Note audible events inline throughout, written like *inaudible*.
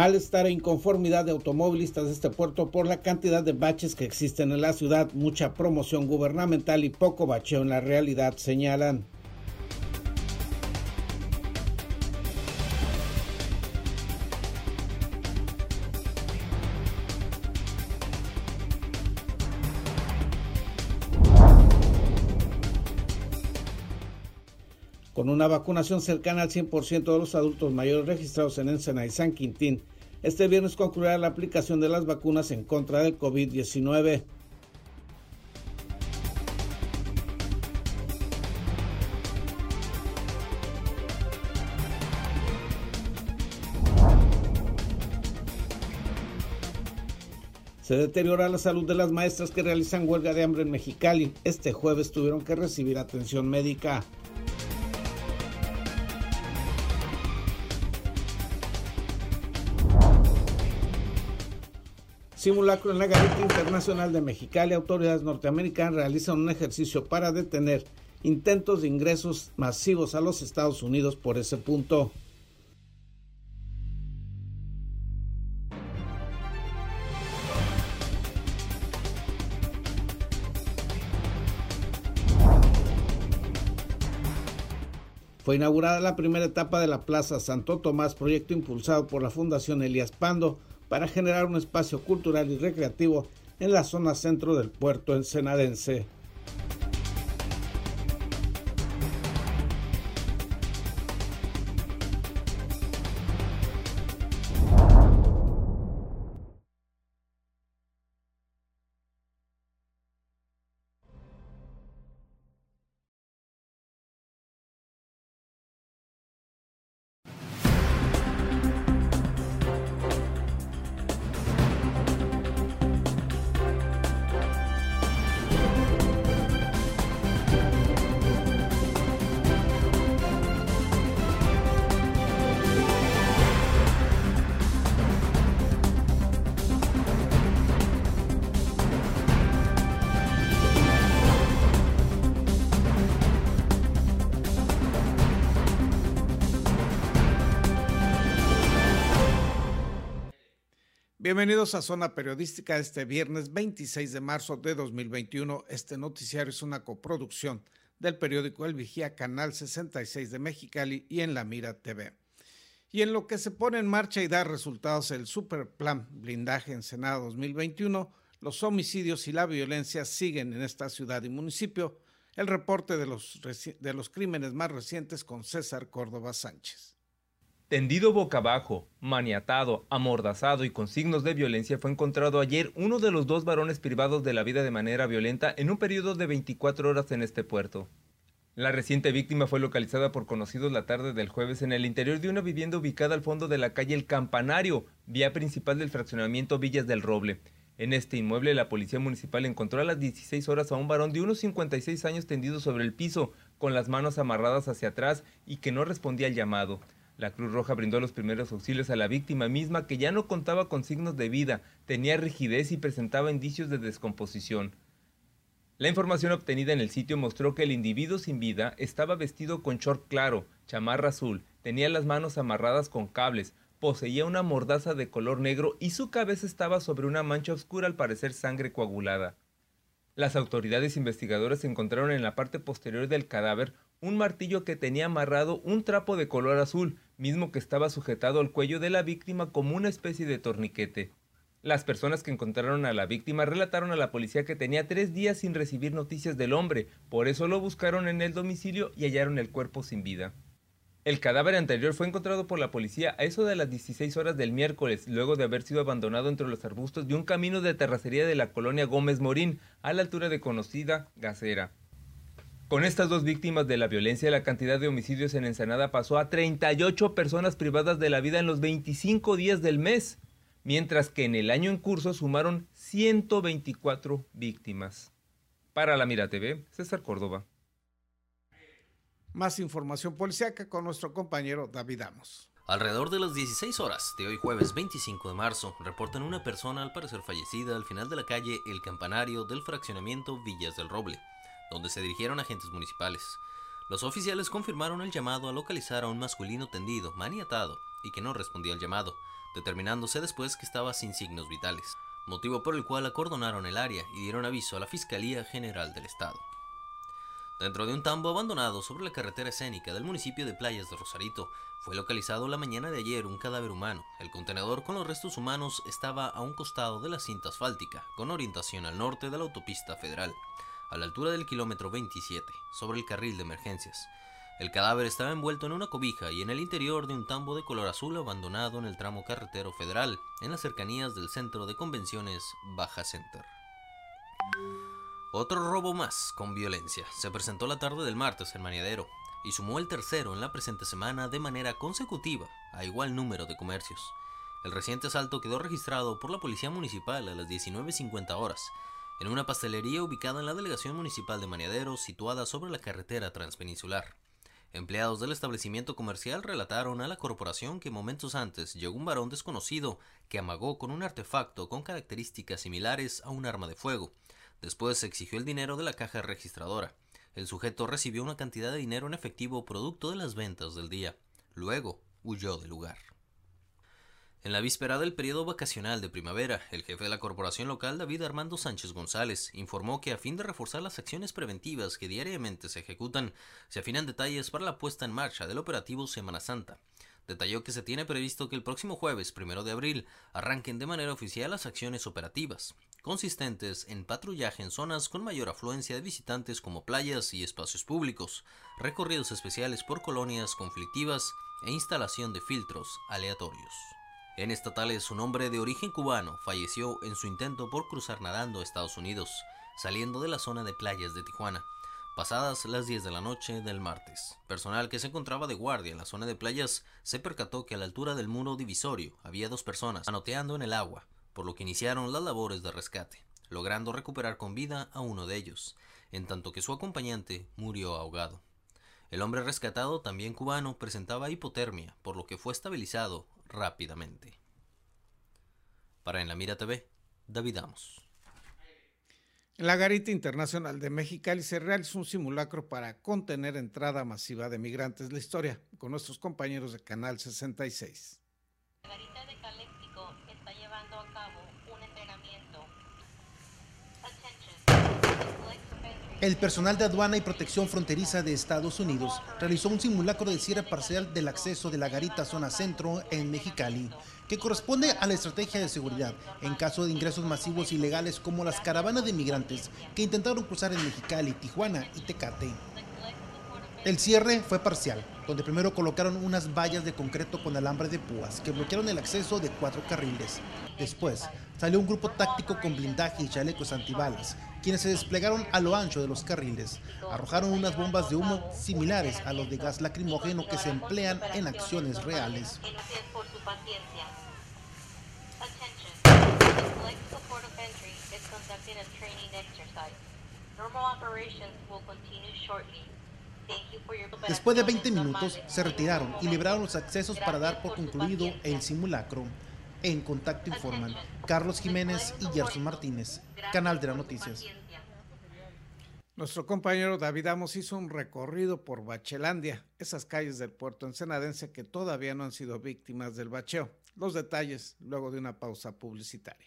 Malestar e inconformidad de automovilistas de este puerto por la cantidad de baches que existen en la ciudad, mucha promoción gubernamental y poco bacheo en la realidad, señalan. Una vacunación cercana al 100% de los adultos mayores registrados en Ensenada y San Quintín, este viernes concluirá la aplicación de las vacunas en contra del COVID-19. Se deteriora la salud de las maestras que realizan huelga de hambre en Mexicali. Este jueves tuvieron que recibir atención médica. Simulacro en la Garita Internacional de Mexicali, autoridades norteamericanas realizan un ejercicio para detener intentos de ingresos masivos a los Estados Unidos por ese punto. Fue inaugurada la primera etapa de la Plaza Santo Tomás, proyecto impulsado por la Fundación Elías Pando, para generar un espacio cultural y recreativo en la zona centro del puerto ensenadense. Bienvenidos a Zona Periodística este viernes 26 de marzo de 2021. Este noticiario es una coproducción del periódico El Vigía, Canal 66 de Mexicali y en La Mira TV. Y en lo que se pone en marcha y da resultados el Superplan Blindaje en Senado 2021, los homicidios y la violencia siguen en esta ciudad y municipio. El reporte de los, de los crímenes más recientes con César Córdoba Sánchez. Tendido boca abajo, maniatado, amordazado y con signos de violencia fue encontrado ayer uno de los dos varones privados de la vida de manera violenta en un periodo de 24 horas en este puerto. La reciente víctima fue localizada por conocidos la tarde del jueves en el interior de una vivienda ubicada al fondo de la calle El Campanario, vía principal del fraccionamiento Villas del Roble. En este inmueble, la policía municipal encontró a las 16 horas a un varón de unos 56 años tendido sobre el piso, con las manos amarradas hacia atrás y que no respondía al llamado. La Cruz Roja brindó los primeros auxilios a la víctima misma que ya no contaba con signos de vida, tenía rigidez y presentaba indicios de descomposición. La información obtenida en el sitio mostró que el individuo sin vida estaba vestido con short claro, chamarra azul, tenía las manos amarradas con cables, poseía una mordaza de color negro y su cabeza estaba sobre una mancha oscura al parecer sangre coagulada. Las autoridades investigadoras encontraron en la parte posterior del cadáver un martillo que tenía amarrado un trapo de color azul, mismo que estaba sujetado al cuello de la víctima como una especie de torniquete. Las personas que encontraron a la víctima relataron a la policía que tenía tres días sin recibir noticias del hombre, por eso lo buscaron en el domicilio y hallaron el cuerpo sin vida. El cadáver anterior fue encontrado por la policía a eso de las 16 horas del miércoles, luego de haber sido abandonado entre los arbustos de un camino de terracería de la colonia Gómez Morín, a la altura de conocida Gacera. Con estas dos víctimas de la violencia, la cantidad de homicidios en Ensenada pasó a 38 personas privadas de la vida en los 25 días del mes, mientras que en el año en curso sumaron 124 víctimas. Para la Mira TV, César Córdoba. Más información policíaca con nuestro compañero David Amos. Alrededor de las 16 horas de hoy jueves 25 de marzo, reportan una persona al parecer fallecida al final de la calle El Campanario del fraccionamiento Villas del Roble donde se dirigieron agentes municipales. Los oficiales confirmaron el llamado a localizar a un masculino tendido, maniatado, y que no respondía al llamado, determinándose después que estaba sin signos vitales, motivo por el cual acordonaron el área y dieron aviso a la Fiscalía General del Estado. Dentro de un tambo abandonado sobre la carretera escénica del municipio de Playas de Rosarito, fue localizado la mañana de ayer un cadáver humano. El contenedor con los restos humanos estaba a un costado de la cinta asfáltica, con orientación al norte de la autopista federal, a la altura del kilómetro 27, sobre el carril de emergencias. El cadáver estaba envuelto en una cobija y en el interior de un tambo de color azul abandonado en el tramo carretero federal, en las cercanías del centro de convenciones Baja Center. Otro robo más con violencia se presentó la tarde del martes en Maniadero y sumó el tercero en la presente semana de manera consecutiva a igual número de comercios. El reciente asalto quedó registrado por la Policía Municipal a las 19.50 horas en una pastelería ubicada en la Delegación Municipal de Maniadero situada sobre la carretera transpeninsular. Empleados del establecimiento comercial relataron a la corporación que momentos antes llegó un varón desconocido que amagó con un artefacto con características similares a un arma de fuego Después se exigió el dinero de la caja registradora. El sujeto recibió una cantidad de dinero en efectivo producto de las ventas del día. Luego huyó del lugar. En la víspera del periodo vacacional de primavera, el jefe de la corporación local, David Armando Sánchez González, informó que a fin de reforzar las acciones preventivas que diariamente se ejecutan, se afinan detalles para la puesta en marcha del operativo Semana Santa. Detalló que se tiene previsto que el próximo jueves, primero de abril, arranquen de manera oficial las acciones operativas consistentes en patrullaje en zonas con mayor afluencia de visitantes como playas y espacios públicos, recorridos especiales por colonias conflictivas e instalación de filtros aleatorios. En estatales, un hombre de origen cubano falleció en su intento por cruzar nadando Estados Unidos, saliendo de la zona de playas de Tijuana, pasadas las 10 de la noche del martes. Personal que se encontraba de guardia en la zona de playas se percató que a la altura del muro divisorio había dos personas anoteando en el agua, por lo que iniciaron las labores de rescate, logrando recuperar con vida a uno de ellos, en tanto que su acompañante murió ahogado. El hombre rescatado, también cubano, presentaba hipotermia, por lo que fue estabilizado rápidamente. Para En la Mira TV, David Amos. En la Garita Internacional de Mexicali se realizó un simulacro para contener entrada masiva de migrantes. La historia con nuestros compañeros de Canal 66. El personal de aduana y protección fronteriza de Estados Unidos realizó un simulacro de cierre parcial del acceso de la garita zona centro en Mexicali, que corresponde a la estrategia de seguridad en caso de ingresos masivos ilegales como las caravanas de migrantes que intentaron cruzar en Mexicali, Tijuana y Tecate. El cierre fue parcial, donde primero colocaron unas vallas de concreto con alambre de púas que bloquearon el acceso de cuatro carriles. Después, salió un grupo táctico con blindaje y chalecos antibalas, quienes se desplegaron a lo ancho de los carriles. Arrojaron unas bombas de humo similares a los de gas lacrimógeno que se emplean en acciones reales. Después de 20 minutos, se retiraron y libraron los accesos para dar por concluido el simulacro. En contacto informan Carlos Jiménez y Gerson Martínez, Canal de las Noticias. Nuestro compañero David Amos hizo un recorrido por Bachelandia, esas calles del puerto ensenadense que todavía no han sido víctimas del bacheo. Los detalles luego de una pausa publicitaria.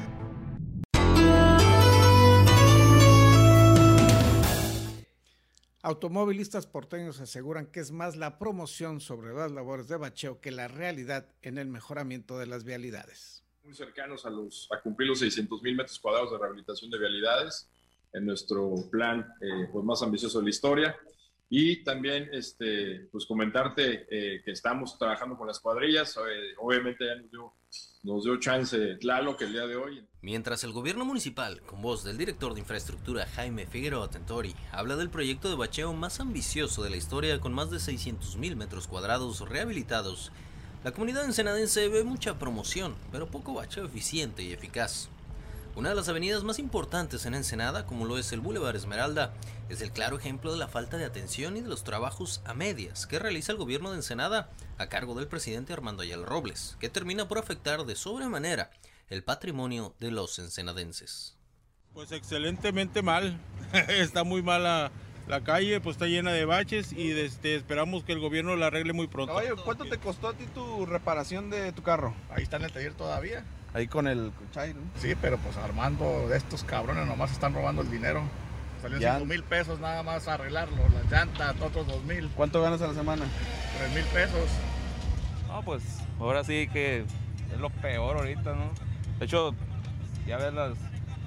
Automovilistas porteños aseguran que es más la promoción sobre las labores de bacheo que la realidad en el mejoramiento de las vialidades. Muy cercanos a, los, a cumplir los 600 mil metros cuadrados de rehabilitación de vialidades en nuestro plan eh, pues más ambicioso de la historia. Y también este, pues comentarte eh, que estamos trabajando con las cuadrillas. Eh, obviamente ya nos dio, nos dio chance Tlalo que el día de hoy. Mientras el gobierno municipal, con voz del director de infraestructura Jaime Figueroa Tentori, habla del proyecto de bacheo más ambicioso de la historia con más de 600 mil metros cuadrados rehabilitados, la comunidad ensenadense ve mucha promoción, pero poco bacheo eficiente y eficaz. Una de las avenidas más importantes en Ensenada, como lo es el Boulevard Esmeralda, es el claro ejemplo de la falta de atención y de los trabajos a medias que realiza el gobierno de Ensenada a cargo del presidente Armando Ayala Robles, que termina por afectar de sobremanera el patrimonio de los ensenadenses. Pues excelentemente mal, *laughs* está muy mala la calle, pues está llena de baches y este, esperamos que el gobierno la arregle muy pronto. Oye, ¿cuánto te costó a ti tu reparación de tu carro? Ahí está en el taller todavía. Ahí con el Chay, ¿no? Sí, pero pues Armando de estos cabrones nomás están robando el dinero. Salió 5 mil pesos nada más a arreglarlo, las llantas, otros 2 mil. ¿Cuánto ganas a la semana? 3 mil pesos. No, pues ahora sí que es lo peor ahorita, ¿no? De hecho, ya ves las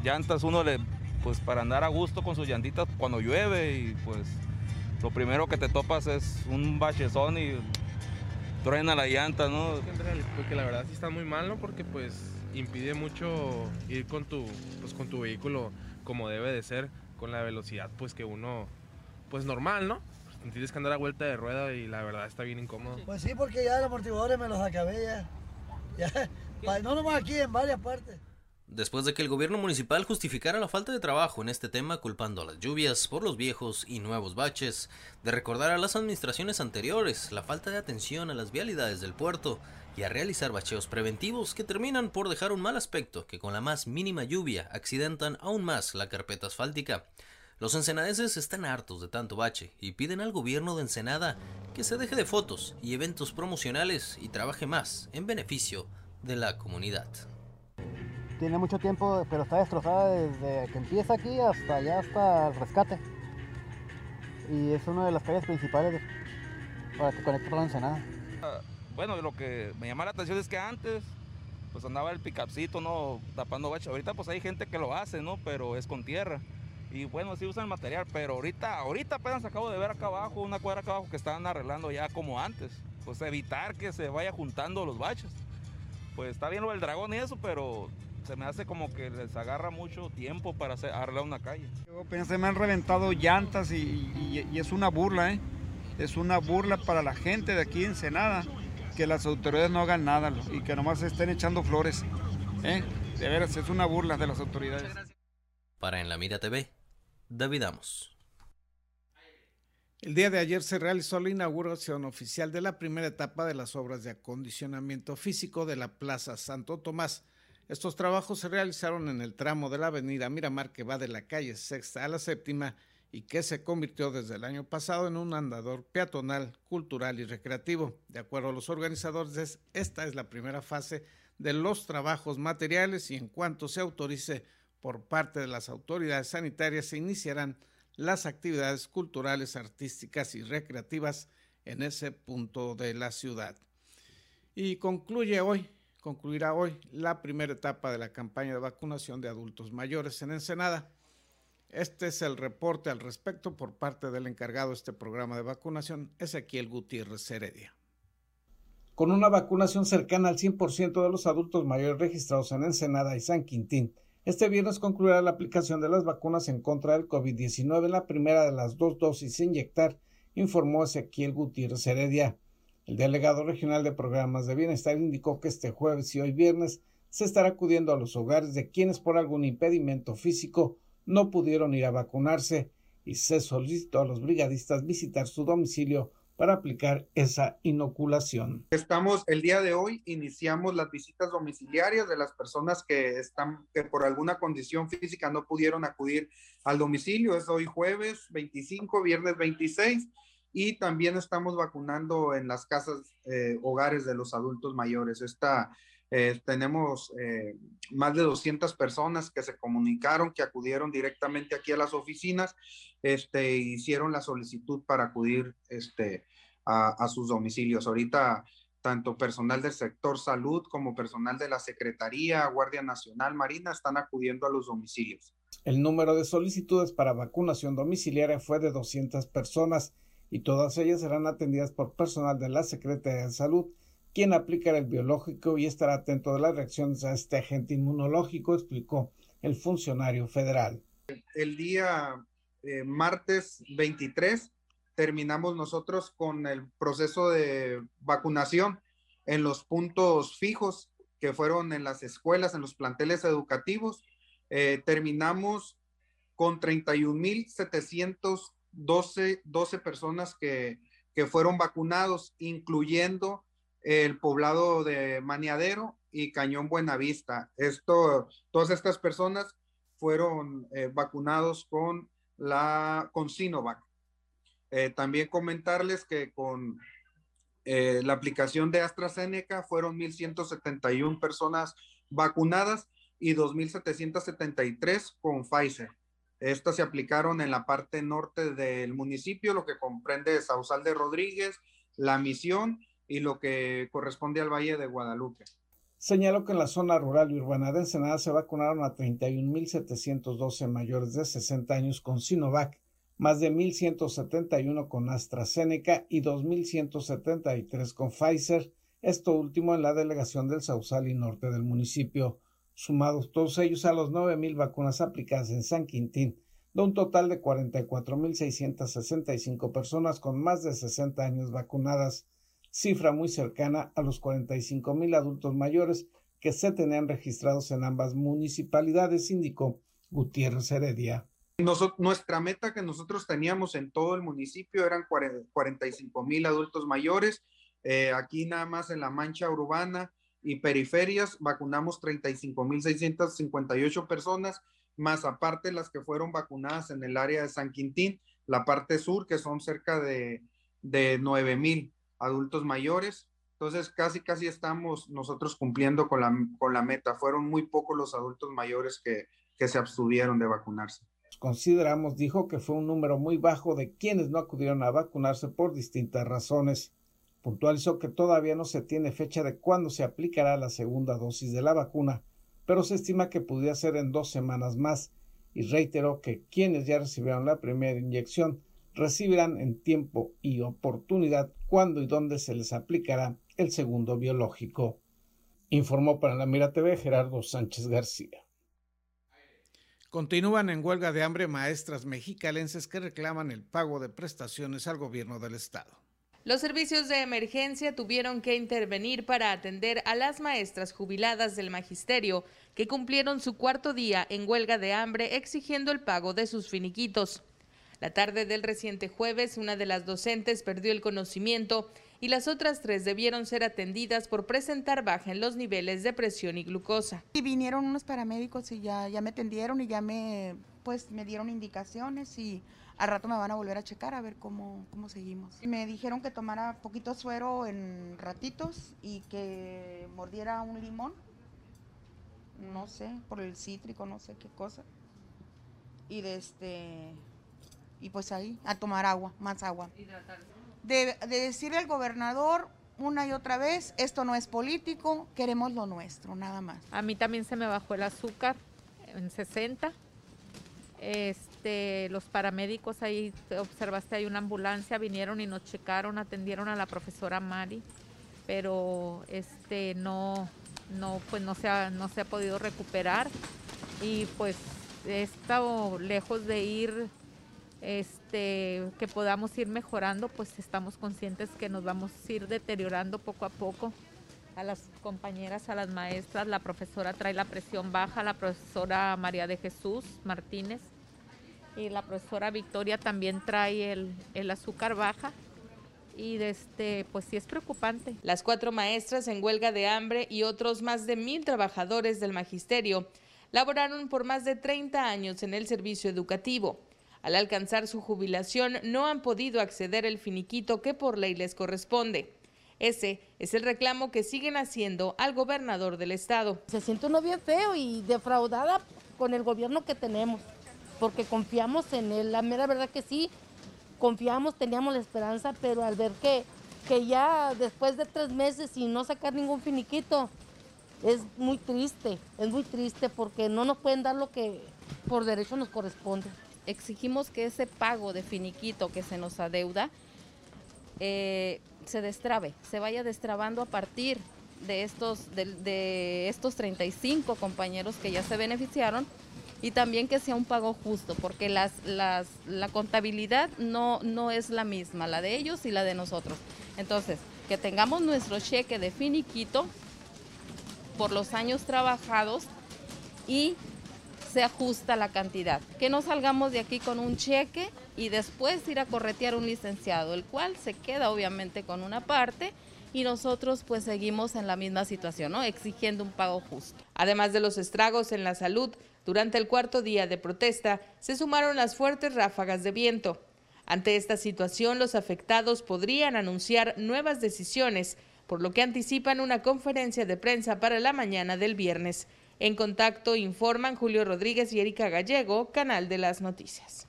llantas, uno le, pues para andar a gusto con sus llantitas cuando llueve y pues lo primero que te topas es un bachezón y truena la llanta, ¿no? Porque la verdad sí está muy mal, ¿no? Porque pues impide mucho ir con tu, pues, con tu vehículo como debe de ser, con la velocidad pues que uno, pues normal, ¿no? Pues, tienes que andar a vuelta de rueda y la verdad está bien incómodo. Pues sí, porque ya los amortiguadores me los acabé ya. *laughs* ya no nomás aquí, en varias partes. Después de que el gobierno municipal justificara la falta de trabajo en este tema culpando a las lluvias por los viejos y nuevos baches, de recordar a las administraciones anteriores la falta de atención a las vialidades del puerto y a realizar bacheos preventivos que terminan por dejar un mal aspecto que con la más mínima lluvia accidentan aún más la carpeta asfáltica. Los ensenadenses están hartos de tanto bache y piden al gobierno de Ensenada que se deje de fotos y eventos promocionales y trabaje más en beneficio de la comunidad tiene mucho tiempo, pero está destrozada desde que empieza aquí hasta allá, hasta el rescate. y es una de las calles principales para que conecte con la Ensenada. Ah, bueno, lo que me llama la atención es que antes pues andaba el picapcito, ¿no? Tapando baches. Ahorita pues hay gente que lo hace, ¿no? Pero es con tierra. Y bueno, sí usan material, pero ahorita, ahorita apenas acabo de ver acá abajo, una cuadra acá abajo que estaban arreglando ya como antes. Pues evitar que se vaya juntando los baches. Pues está bien lo del dragón y eso, pero se me hace como que les agarra mucho tiempo para hacer, arreglar una calle. Yo pensé, me han reventado llantas y, y, es una burla, ¿eh? Es una burla para la gente de aquí en Ensenada que las autoridades no hagan nada y que nomás estén echando flores. ¿eh? De veras, es una burla de las autoridades. Para En la Mira TV, David Amos. El día de ayer se realizó la inauguración oficial de la primera etapa de las obras de acondicionamiento físico de la Plaza Santo Tomás. Estos trabajos se realizaron en el tramo de la avenida Miramar que va de la calle Sexta a la Séptima y que se convirtió desde el año pasado en un andador peatonal, cultural y recreativo. De acuerdo a los organizadores, esta es la primera fase de los trabajos materiales y en cuanto se autorice por parte de las autoridades sanitarias se iniciarán las actividades culturales, artísticas y recreativas en ese punto de la ciudad. Y concluye hoy, concluirá hoy la primera etapa de la campaña de vacunación de adultos mayores en Ensenada. Este es el reporte al respecto por parte del encargado de este programa de vacunación, Ezequiel Gutiérrez Heredia. Con una vacunación cercana al 100% de los adultos mayores registrados en Ensenada y San Quintín, este viernes concluirá la aplicación de las vacunas en contra del COVID-19 en la primera de las dos dosis a inyectar, informó Ezequiel Gutiérrez Heredia. El delegado regional de programas de bienestar indicó que este jueves y hoy viernes se estará acudiendo a los hogares de quienes por algún impedimento físico no pudieron ir a vacunarse y se solicitó a los brigadistas visitar su domicilio para aplicar esa inoculación. Estamos el día de hoy iniciamos las visitas domiciliarias de las personas que están que por alguna condición física no pudieron acudir al domicilio. Es hoy jueves 25, viernes 26 y también estamos vacunando en las casas eh, hogares de los adultos mayores. Esta eh, tenemos eh, más de 200 personas que se comunicaron, que acudieron directamente aquí a las oficinas, este, hicieron la solicitud para acudir este, a, sus domicilios. Ahorita, tanto personal del sector salud como personal de la Secretaría, Guardia Nacional, Marina, están acudiendo a los domicilios. El número de solicitudes para vacunación domiciliaria fue de 200 personas y todas ellas serán atendidas por personal de la Secretaría de Salud quien aplicará el biológico y estará atento de las reacciones a este agente inmunológico, explicó el funcionario federal. El día eh, martes 23 terminamos nosotros con el proceso de vacunación en los puntos fijos que fueron en las escuelas, en los planteles educativos. Eh, terminamos con 31.712 12 personas que, que fueron vacunados, incluyendo el poblado de Maniadero y Cañón Buenavista. Esto, todas estas personas fueron eh, vacunados con la con Sinovac. Eh, también comentarles que con eh, la aplicación de AstraZeneca fueron 1.171 personas vacunadas y 2.773 con Pfizer. Estas se aplicaron en la parte norte del municipio, lo que comprende Sausal de Rodríguez, La Misión y lo que corresponde al Valle de Guadalupe. Señaló que en la zona rural y urbana de Ensenada se vacunaron a 31.712 mayores de 60 años con Sinovac, más de 1.171 con AstraZeneca y 2.173 con Pfizer, esto último en la delegación del Sausal y norte del municipio, sumados todos ellos a los 9.000 vacunas aplicadas en San Quintín, de un total de 44.665 personas con más de 60 años vacunadas cifra muy cercana a los 45 mil adultos mayores que se tenían registrados en ambas municipalidades, indicó Gutiérrez Heredia. nuestra meta que nosotros teníamos en todo el municipio eran 45 mil adultos mayores. Eh, aquí nada más en la mancha urbana y periferias vacunamos 35 mil 658 personas, más aparte las que fueron vacunadas en el área de San Quintín, la parte sur, que son cerca de, de 9 mil adultos mayores. Entonces, casi, casi estamos nosotros cumpliendo con la, con la meta. Fueron muy pocos los adultos mayores que, que se abstuvieron de vacunarse. consideramos, dijo que fue un número muy bajo de quienes no acudieron a vacunarse por distintas razones. Puntualizó que todavía no se tiene fecha de cuándo se aplicará la segunda dosis de la vacuna, pero se estima que pudiera ser en dos semanas más, y reiteró que quienes ya recibieron la primera inyección recibirán en tiempo y oportunidad cuándo y dónde se les aplicará el segundo biológico. Informó para la Mira TV Gerardo Sánchez García. Continúan en huelga de hambre maestras mexicalenses que reclaman el pago de prestaciones al gobierno del estado. Los servicios de emergencia tuvieron que intervenir para atender a las maestras jubiladas del magisterio que cumplieron su cuarto día en huelga de hambre exigiendo el pago de sus finiquitos. La tarde del reciente jueves, una de las docentes perdió el conocimiento y las otras tres debieron ser atendidas por presentar baja en los niveles de presión y glucosa. Y vinieron unos paramédicos y ya, ya me atendieron y ya me, pues, me dieron indicaciones y al rato me van a volver a checar a ver cómo, cómo seguimos. Me dijeron que tomara poquito suero en ratitos y que mordiera un limón, no sé, por el cítrico, no sé qué cosa. Y de este y pues ahí a tomar agua, más agua de, decirle al gobernador una y otra vez, esto no es político, queremos lo nuestro, nada más. A mí también se me bajó el azúcar en 60. Este, los paramédicos ahí, observaste, hay una ambulancia, vinieron y nos checaron, atendieron a la profesora Mari, pero este no, no, pues no se ha, no se ha podido recuperar y pues he estado lejos de ir este, que podamos ir mejorando, pues estamos conscientes que nos vamos a ir deteriorando poco a poco. A las compañeras, a las maestras, la profesora trae la presión baja, la profesora María de Jesús Martínez y la profesora Victoria también trae el, el azúcar baja y este, pues sí es preocupante. Las cuatro maestras en huelga de hambre y otros más de mil trabajadores del magisterio laboraron por más de 30 años en el servicio educativo. Al alcanzar su jubilación no han podido acceder el finiquito que por ley les corresponde. Ese es el reclamo que siguen haciendo al gobernador del estado. Se siente uno bien feo y defraudada con el gobierno que tenemos, porque confiamos en él. La mera verdad que sí, confiamos, teníamos la esperanza, pero al ver que, que ya después de tres meses y no sacar ningún finiquito, es muy triste, es muy triste porque no nos pueden dar lo que por derecho nos corresponde exigimos que ese pago de finiquito que se nos adeuda eh, se destrabe, se vaya destrabando a partir de estos, de, estos 35 compañeros que ya se beneficiaron y también que sea un pago justo, porque las, las, la contabilidad no, no es la misma, la de ellos y la de nosotros. Entonces, que tengamos nuestro cheque de finiquito por los años trabajados y se ajusta la cantidad. Que no salgamos de aquí con un cheque y después ir a corretear un licenciado, el cual se queda obviamente con una parte y nosotros pues seguimos en la misma situación, ¿no? Exigiendo un pago justo. Además de los estragos en la salud, durante el cuarto día de protesta se sumaron las fuertes ráfagas de viento. Ante esta situación, los afectados podrían anunciar nuevas decisiones, por lo que anticipan una conferencia de prensa para la mañana del viernes. En contacto informan Julio Rodríguez y Erika Gallego, Canal de las Noticias.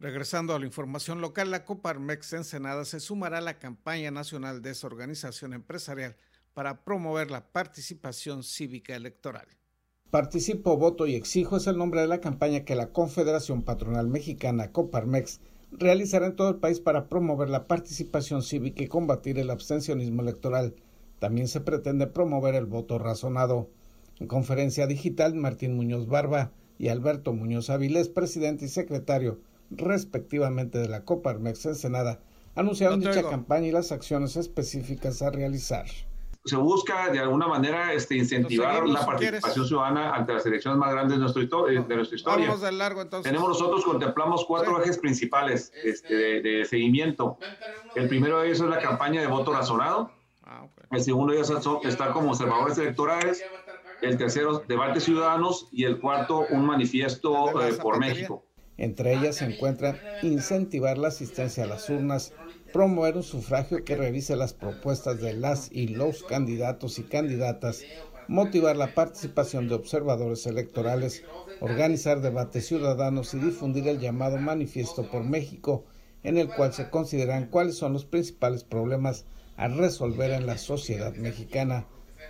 Regresando a la información local, la Coparmex Ensenada se sumará a la campaña nacional de esa organización empresarial para promover la participación cívica electoral. Participo, voto y exijo es el nombre de la campaña que la Confederación Patronal Mexicana Coparmex realizará en todo el país para promover la participación cívica y combatir el abstencionismo electoral. También se pretende promover el voto razonado. En conferencia digital, Martín Muñoz Barba y Alberto Muñoz Avilés, presidente y secretario respectivamente de la Coparmex Ensenada, anunciaron dicha campaña y las acciones específicas a realizar. Se busca de alguna manera este, incentivar la participación ciudadana ante las elecciones más grandes de, nuestro de nuestra historia. Vamos del largo entonces. Tenemos nosotros, contemplamos cuatro ejes principales este, de, seguimiento. El primero de ellos es la campaña de voto razonado. Ah, el segundo de ellos está como observadores electorales el tercero, debate ciudadanos y el cuarto, un manifiesto eh, por México. Entre ellas se encuentran incentivar la asistencia a las urnas, promover un sufragio que revise las propuestas de las y los candidatos y candidatas, motivar la participación de observadores electorales, organizar debates ciudadanos y difundir el llamado Manifiesto por México, en el cual se consideran cuáles son los principales problemas a resolver en la sociedad mexicana.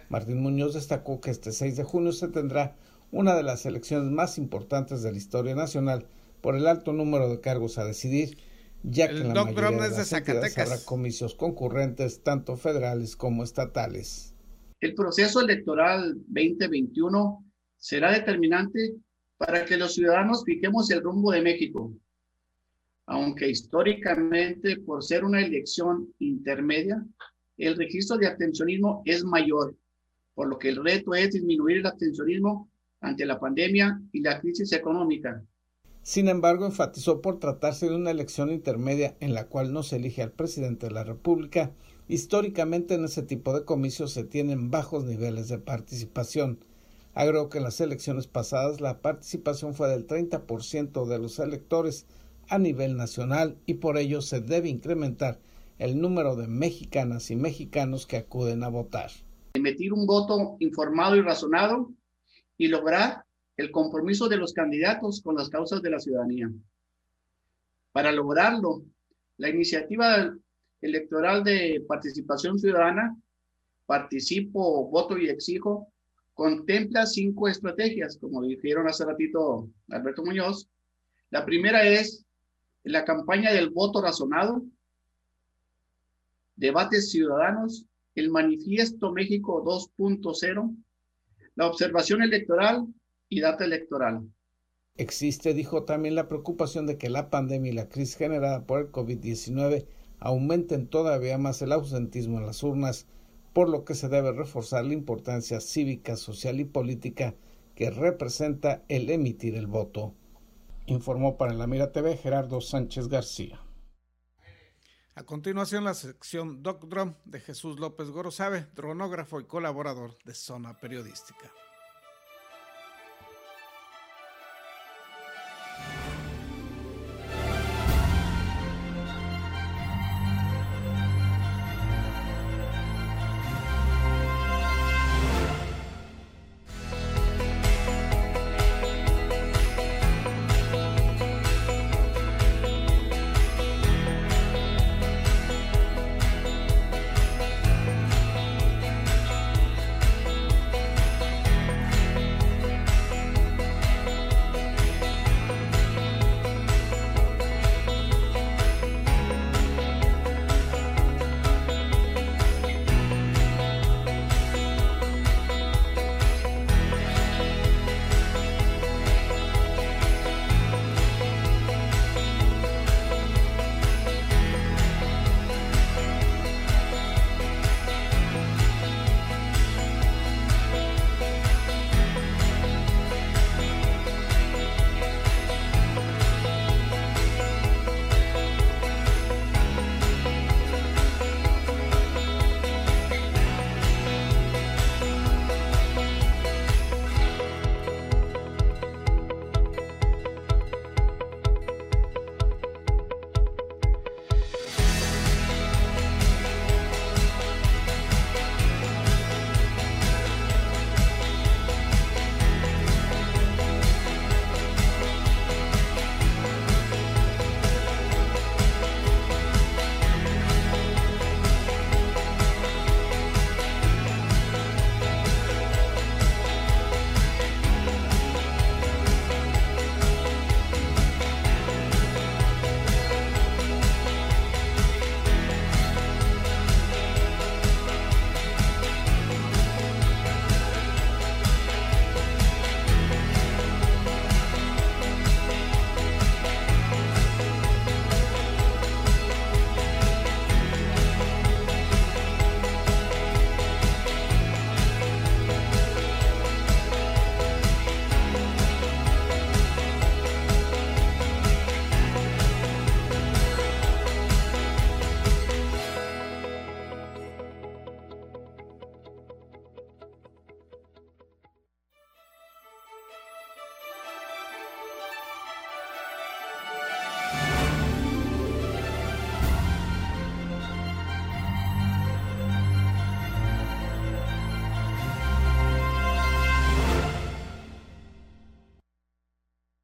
Martín Muñoz destacó que este 6 de junio se tendrá una de las elecciones más importantes de la historia nacional por el alto número de cargos a decidir, ya que la mayoría de las entidades habrá comicios concurrentes tanto federales como estatales. El proceso electoral 2021 será determinante para que los ciudadanos fijemos el rumbo de México. Aunque históricamente, por ser una elección intermedia, el registro de abstencionismo es mayor, por lo que el reto es disminuir el abstencionismo ante la pandemia y la crisis económica. Sin embargo, enfatizó por tratarse de una elección intermedia en la cual no se elige al presidente de la República, históricamente en ese tipo de comicios se tienen bajos niveles de participación. Agregó que en las elecciones pasadas la participación fue del 30% de los electores a nivel nacional y por ello se debe incrementar el número de mexicanas y mexicanos que acuden a votar. Emitir un voto informado y razonado y lograr el compromiso de los candidatos con las causas de la ciudadanía. Para lograrlo, la iniciativa electoral de participación ciudadana, participo, voto y exijo, contempla cinco estrategias, como dijeron hace ratito Alberto Muñoz. La primera es la campaña del voto razonado, debates ciudadanos, el manifiesto México 2.0, la observación electoral y data electoral. Existe, dijo también, la preocupación de que la pandemia y la crisis generada por el COVID-19 aumenten todavía más el ausentismo en las urnas, por lo que se debe reforzar la importancia cívica, social y política que representa el emitir el voto. Informó para la Mira TV Gerardo Sánchez García. A continuación, la sección Doc Drum de Jesús López Gorosabe, dronógrafo y colaborador de Zona Periodística.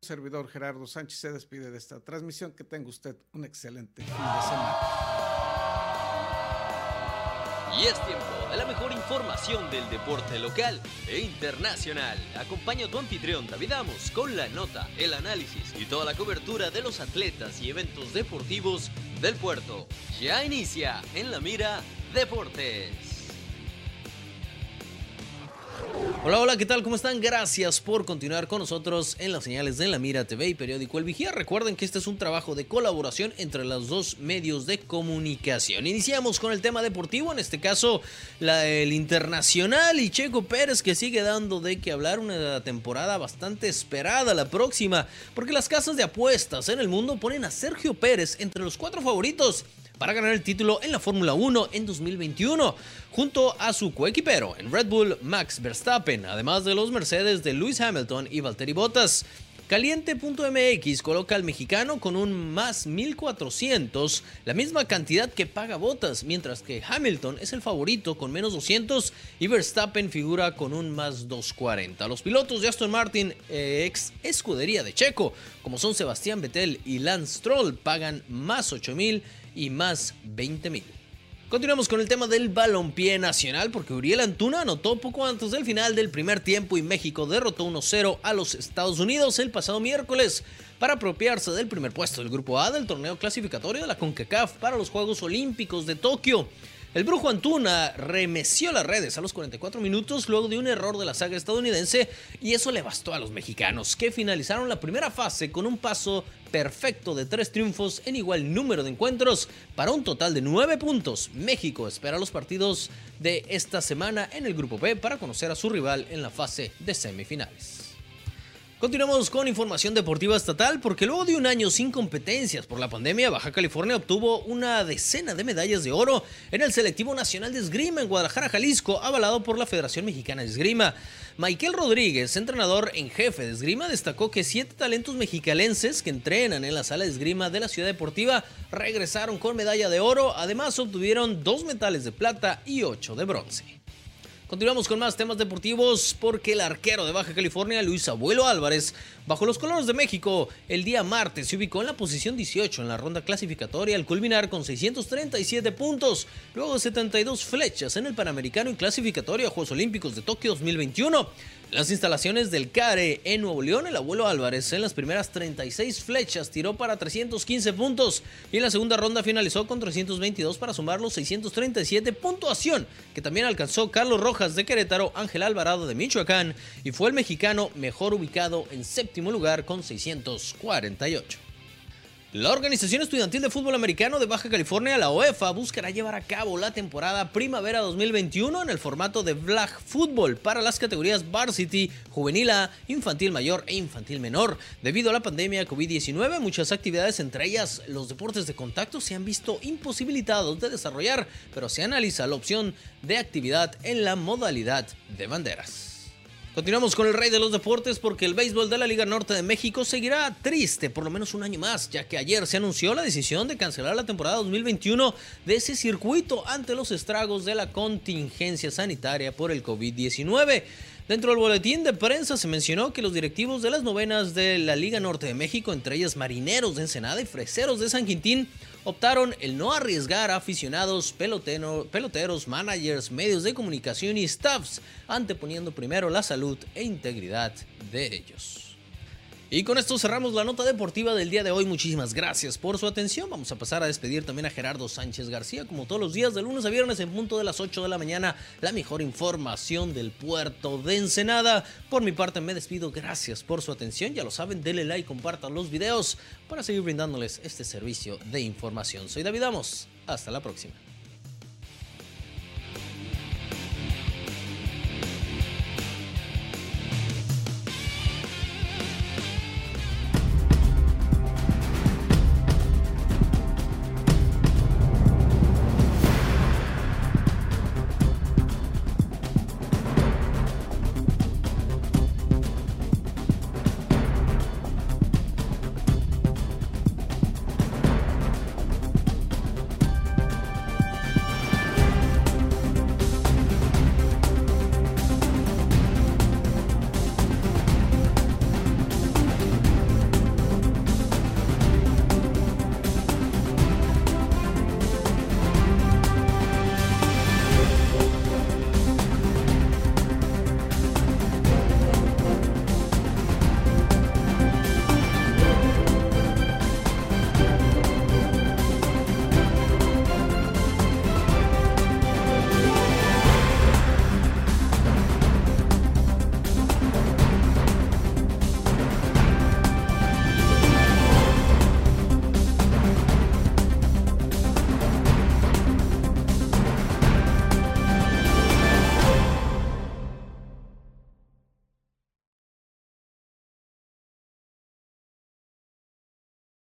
Servidor Gerardo Sánchez se despide de esta transmisión. Que tenga usted un excelente fin de semana. Y es tiempo de la mejor información del deporte local e internacional. Acompaña a tu anfitrión David Amos con la nota, el análisis y toda la cobertura de los atletas y eventos deportivos del puerto. Ya inicia en la mira Deportes. Hola, hola, ¿qué tal? ¿Cómo están? Gracias por continuar con nosotros en las señales de La Mira TV y periódico El Vigía. Recuerden que este es un trabajo de colaboración entre los dos medios de comunicación. Iniciamos con el tema deportivo, en este caso el internacional y Checo Pérez que sigue dando de qué hablar una temporada bastante esperada la próxima, porque las casas de apuestas en el mundo ponen a Sergio Pérez entre los cuatro favoritos para ganar el título en la Fórmula 1 en 2021, junto a su coequipero en Red Bull Max Verstappen, además de los Mercedes de Lewis Hamilton y Valtteri Bottas. Caliente.mx coloca al mexicano con un más 1400, la misma cantidad que paga Bottas, mientras que Hamilton es el favorito con menos 200 y Verstappen figura con un más 240. Los pilotos de Aston Martin, eh, ex escudería de Checo, como son Sebastián Vettel y Lance Stroll, pagan más 8000 y más 20 mil. Continuamos con el tema del balompié nacional porque Uriel Antuna anotó poco antes del final del primer tiempo y México derrotó 1-0 a los Estados Unidos el pasado miércoles para apropiarse del primer puesto del grupo A del torneo clasificatorio de la CONCACAF para los Juegos Olímpicos de Tokio. El brujo Antuna remeció las redes a los 44 minutos luego de un error de la saga estadounidense y eso le bastó a los mexicanos que finalizaron la primera fase con un paso perfecto de tres triunfos en igual número de encuentros para un total de nueve puntos. México espera los partidos de esta semana en el grupo B para conocer a su rival en la fase de semifinales. Continuamos con información deportiva estatal porque luego de un año sin competencias por la pandemia, Baja California obtuvo una decena de medallas de oro en el selectivo nacional de esgrima en Guadalajara, Jalisco, avalado por la Federación Mexicana de Esgrima. Michael Rodríguez, entrenador en jefe de esgrima, destacó que siete talentos mexicalenses que entrenan en la sala de esgrima de la ciudad deportiva regresaron con medalla de oro, además obtuvieron dos metales de plata y ocho de bronce. Continuamos con más temas deportivos porque el arquero de Baja California, Luis Abuelo Álvarez, bajo los colores de México, el día martes se ubicó en la posición 18 en la ronda clasificatoria al culminar con 637 puntos, luego de 72 flechas en el Panamericano y clasificatorio a Juegos Olímpicos de Tokio 2021. Las instalaciones del CARE en Nuevo León, el abuelo Álvarez en las primeras 36 flechas tiró para 315 puntos y en la segunda ronda finalizó con 322 para sumar los 637 puntuación que también alcanzó Carlos Rojas de Querétaro, Ángel Alvarado de Michoacán y fue el mexicano mejor ubicado en séptimo lugar con 648. La Organización Estudiantil de Fútbol Americano de Baja California, la OEFA, buscará llevar a cabo la temporada Primavera 2021 en el formato de Flag Football para las categorías Varsity, Juvenil A, Infantil Mayor e Infantil Menor. Debido a la pandemia COVID-19, muchas actividades, entre ellas los deportes de contacto, se han visto imposibilitados de desarrollar, pero se analiza la opción de actividad en la modalidad de banderas. Continuamos con el rey de los deportes porque el béisbol de la Liga Norte de México seguirá triste por lo menos un año más, ya que ayer se anunció la decisión de cancelar la temporada 2021 de ese circuito ante los estragos de la contingencia sanitaria por el COVID-19. Dentro del boletín de prensa se mencionó que los directivos de las novenas de la Liga Norte de México, entre ellas Marineros de Ensenada y Freseros de San Quintín, optaron el no arriesgar a aficionados, peloteros, managers, medios de comunicación y staffs, anteponiendo primero la salud e integridad de ellos. Y con esto cerramos la nota deportiva del día de hoy. Muchísimas gracias por su atención. Vamos a pasar a despedir también a Gerardo Sánchez García, como todos los días, de lunes a viernes en punto de las 8 de la mañana, la mejor información del puerto de Ensenada. Por mi parte me despido. Gracias por su atención. Ya lo saben, denle like, compartan los videos para seguir brindándoles este servicio de información. Soy David Amos. Hasta la próxima.